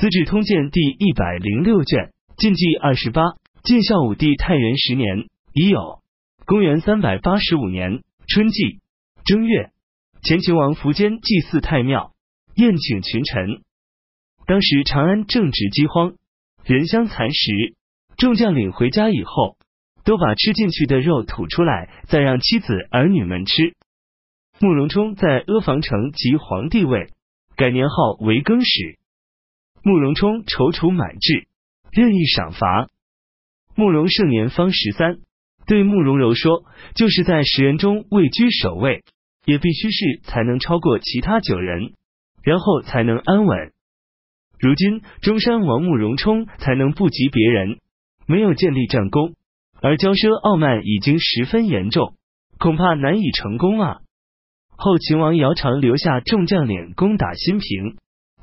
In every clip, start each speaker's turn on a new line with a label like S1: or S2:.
S1: 资治通鉴》第一百零六卷，晋纪二十八，晋孝武帝太元十年已有，公元三百八十五年春季正月，前秦王苻坚祭祀太庙，宴请群臣。当时长安正值饥荒，人相残食，众将领回家以后，都把吃进去的肉吐出来，再让妻子儿女们吃。慕容冲在阿房城即皇帝位，改年号为更始。慕容冲踌躇满志，任意赏罚。慕容盛年方十三，对慕容柔说：“就是在十人中位居首位，也必须是才能超过其他九人，然后才能安稳。如今中山王慕容冲才能不及别人，没有建立战功，而骄奢傲慢已经十分严重，恐怕难以成功啊！”后秦王姚苌留下众将领攻打新平。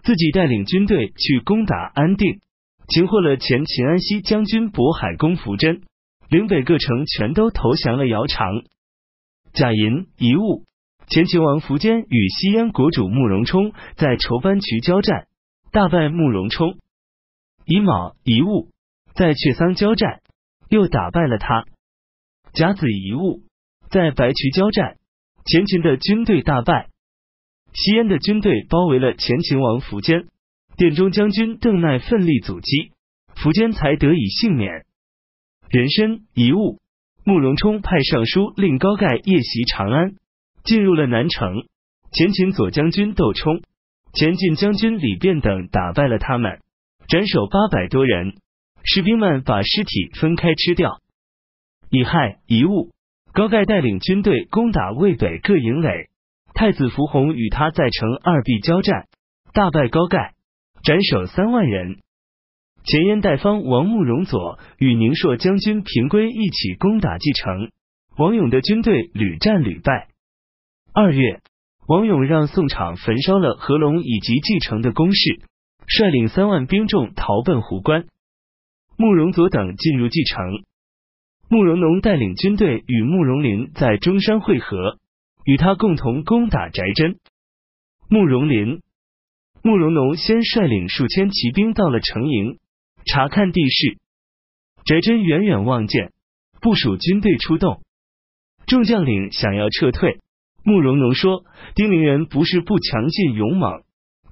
S1: 自己带领军队去攻打安定，擒获了前秦安西将军渤海公苻真，岭北各城全都投降了姚苌。贾银遗物，前秦王苻坚与西燕国主慕容冲在筹班渠交战，大败慕容冲。乙卯遗物，在阙桑交战，又打败了他。甲子遗物，在白渠交战，前秦的军队大败。西燕的军队包围了前秦王苻坚，殿中将军邓奈奋力阻击，苻坚才得以幸免。人参遗物，慕容冲派尚书令高盖夜袭长安，进入了南城。前秦左将军窦冲、前进将军李变等打败了他们，斩首八百多人。士兵们把尸体分开吃掉。乙亥遗物，高盖带领军队攻打渭北各营垒。太子伏弘与他在城二壁交战，大败高盖，斩首三万人。前燕代方王慕容佐与宁朔将军平归一起攻打蓟城，王勇的军队屡战屡败。二月，王勇让宋昶焚烧了合龙以及蓟城的宫室，率领三万兵众逃奔壶关。慕容佐等进入蓟城，慕容农带领军队与慕容林在中山会合。与他共同攻打翟真。慕容林、慕容农先率领数千骑兵到了城营，查看地势。翟真远远望见，部署军队出动。众将领想要撤退，慕容农说：“丁陵人不是不强劲勇猛，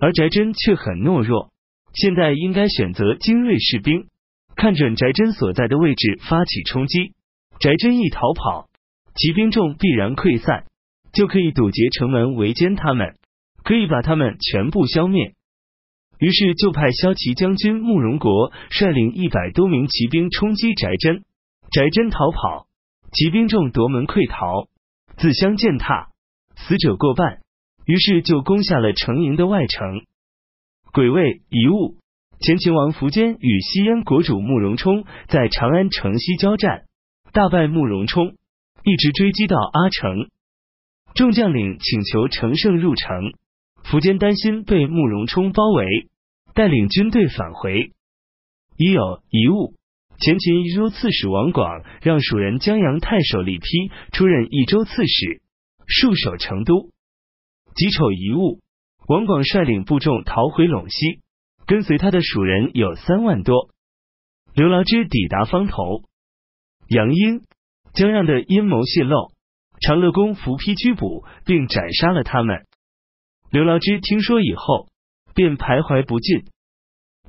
S1: 而翟真却很懦弱。现在应该选择精锐士兵，看准翟真所在的位置发起冲击。翟真一逃跑，骑兵众必然溃散。”就可以堵截城门，围歼他们，可以把他们全部消灭。于是就派骁骑将军慕容国率领一百多名骑兵冲击翟真，翟真逃跑，骑兵众夺门溃逃，自相践踏，死者过半。于是就攻下了城营的外城。鬼位遗物，前秦王苻坚与西燕国主慕容冲在长安城西交战，大败慕容冲，一直追击到阿城。众将领请求乘胜入城，苻坚担心被慕容冲包围，带领军队返回。已有遗物，前秦益州刺史王广让蜀人江阳太守李丕出任益州刺史，戍守成都。己丑遗物，王广率领部众逃回陇西，跟随他的蜀人有三万多。刘牢之抵达方头，杨英、江让的阴谋泄露。长乐宫伏丕拘捕并斩杀了他们。刘牢之听说以后，便徘徊不进。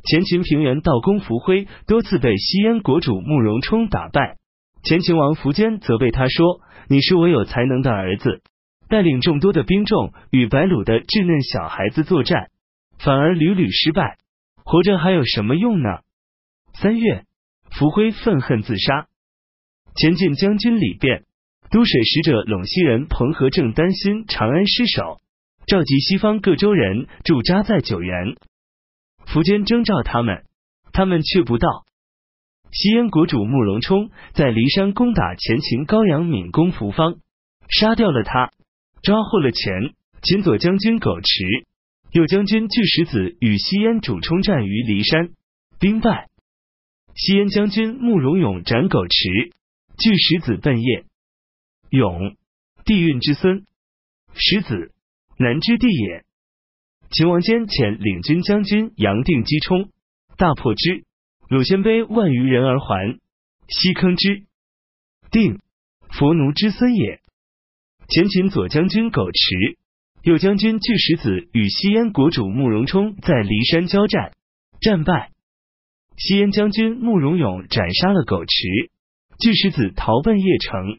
S1: 前秦平原道公伏辉多次被西燕国主慕容冲打败，前秦王苻坚责备他说：“你是我有才能的儿子，带领众多的兵众与白鲁的稚嫩小孩子作战，反而屡屡失败，活着还有什么用呢？”三月，伏辉愤恨自杀。前进将军李变。都水使者陇西人彭和正担心长安失守，召集西方各州人驻扎在九原。苻坚征召他们，他们却不到。西燕国主慕容冲在骊山攻打前秦高阳闵公苻方，杀掉了他，抓获了前秦左将军苟池、右将军巨石子与西燕主冲战于骊山，兵败。西燕将军慕容永斩苟池、巨石子奔夜。勇，帝运之孙，石子，南之地也。秦王坚遣领军将军杨定击冲，大破之，鲁鲜卑万余人而还。西坑之定，佛奴之孙也。前秦左将军苟持、右将军巨石子与西燕国主慕容冲在骊山交战，战败。西燕将军慕容永斩杀了苟池，巨石子逃奔邺城。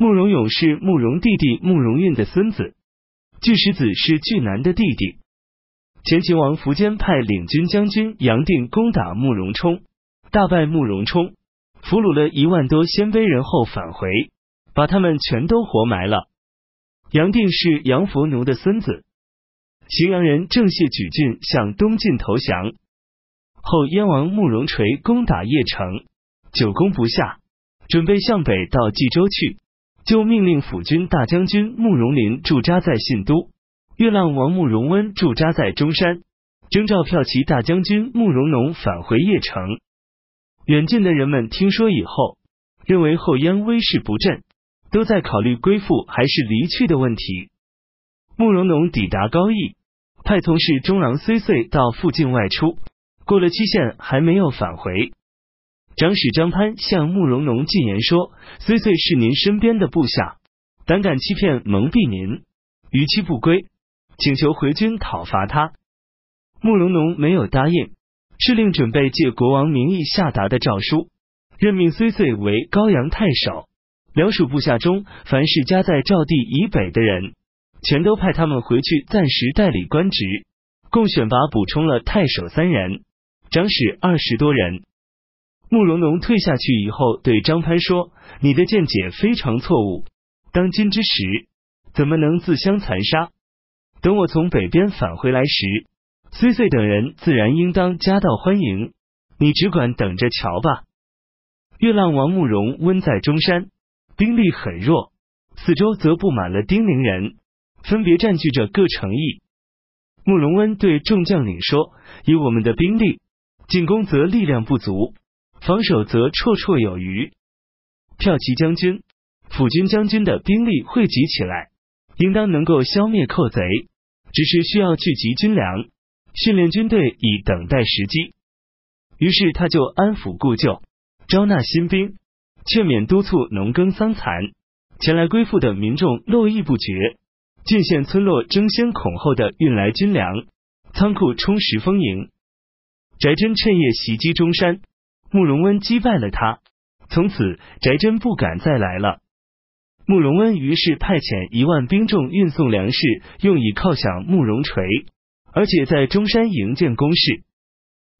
S1: 慕容永是慕容弟弟慕容运的孙子，巨石子是巨南的弟弟。前秦王苻坚派领军将军杨定攻打慕容冲，大败慕容冲。俘虏了一万多鲜卑人后返回，把他们全都活埋了。杨定是杨佛奴的孙子。荥阳人郑谢举郡向东晋投降后，燕王慕容垂攻打邺城，久攻不下，准备向北到冀州去，就命令辅军大将军慕容麟驻扎在信都，月浪王慕容温驻扎在中山，征召骠骑大将军慕容农返回邺城。远近的人们听说以后，认为后燕威势不振，都在考虑归附还是离去的问题。慕容农抵达高邑，派从事中郎睢睢到附近外出，过了期限还没有返回。长史张潘向慕容农进言说：“睢睢是您身边的部下，胆敢欺骗蒙蔽您，逾期不归，请求回军讨伐他。”慕容农没有答应。是令准备借国王名义下达的诏书，任命睢睢为高阳太守。辽属部下中，凡是家在赵地以北的人，全都派他们回去暂时代理官职。共选拔补充了太守三人，长史二十多人。慕容农退下去以后，对张潘说：“你的见解非常错误。当今之时，怎么能自相残杀？等我从北边返回来时。”睢睢等人自然应当夹道欢迎，你只管等着瞧吧。月浪王慕容温在中山，兵力很弱，四周则布满了丁零人，分别占据着各城邑。慕容温对众将领说：“以我们的兵力，进攻则力量不足，防守则绰绰有余。骠骑将军、辅军将军的兵力汇集起来，应当能够消灭寇贼，只是需要聚集军粮。”训练军队以等待时机，于是他就安抚故旧，招纳新兵，劝勉督促农耕桑蚕。前来归附的民众络绎不绝，郡县村落争先恐后的运来军粮，仓库充实丰盈。翟真趁夜袭击中山，慕容温击败了他，从此翟真不敢再来了。慕容温于是派遣一万兵众运送粮食，用以犒赏慕容垂。而且在中山营建工事。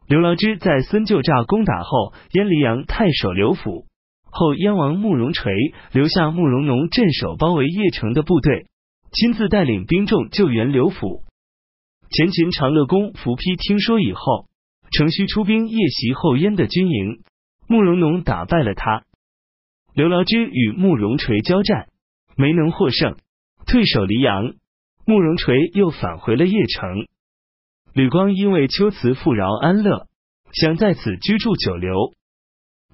S1: 刘牢之在孙旧诈攻打后，燕黎阳太守刘府后，燕王慕容垂留下慕容农镇守包围邺城的部队，亲自带领兵众救援刘府。前秦长乐公伏丕听说以后，乘虚出兵夜袭后燕的军营，慕容农打败了他。刘牢之与慕容垂交战，没能获胜，退守黎阳。慕容垂又返回了邺城。吕光因为秋辞富饶安乐，想在此居住久留。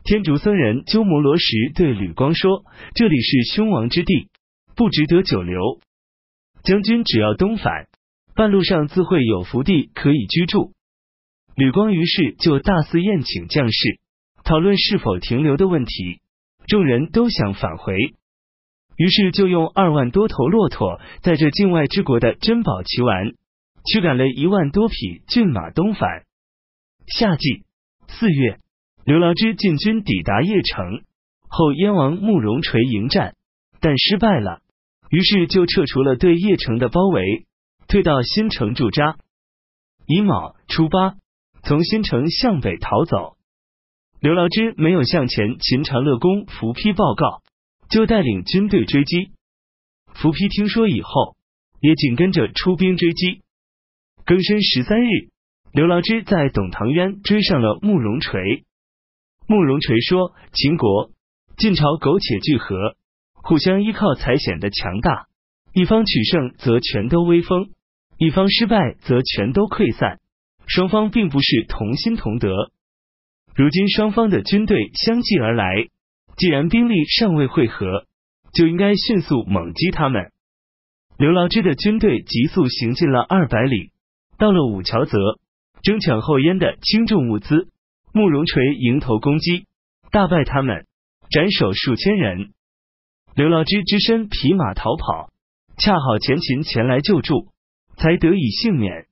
S1: 天竺僧人鸠摩罗什对吕光说：“这里是凶王之地，不值得久留。将军只要东返，半路上自会有福地可以居住。”吕光于是就大肆宴请将士，讨论是否停留的问题。众人都想返回，于是就用二万多头骆驼，载着境外之国的珍宝奇玩。驱赶了一万多匹骏马东返。夏季四月，刘牢之进军抵达邺城后，燕王慕容垂迎战，但失败了，于是就撤除了对邺城的包围，退到新城驻扎。乙卯初八，从新城向北逃走。刘牢之没有向前秦长乐公伏丕报告，就带领军队追击。伏丕听说以后，也紧跟着出兵追击。庚申十三日，刘牢之在董唐渊追上了慕容垂。慕容垂说：“秦国、晋朝苟且聚合，互相依靠才显得强大。一方取胜，则全都威风；一方失败，则全都溃散。双方并不是同心同德。如今双方的军队相继而来，既然兵力尚未汇合，就应该迅速猛击他们。”刘牢之的军队急速行进了二百里。到了五桥泽，争抢后燕的轻重物资，慕容垂迎头攻击，大败他们，斩首数千人。刘牢之只身匹马逃跑，恰好前秦前来救助，才得以幸免。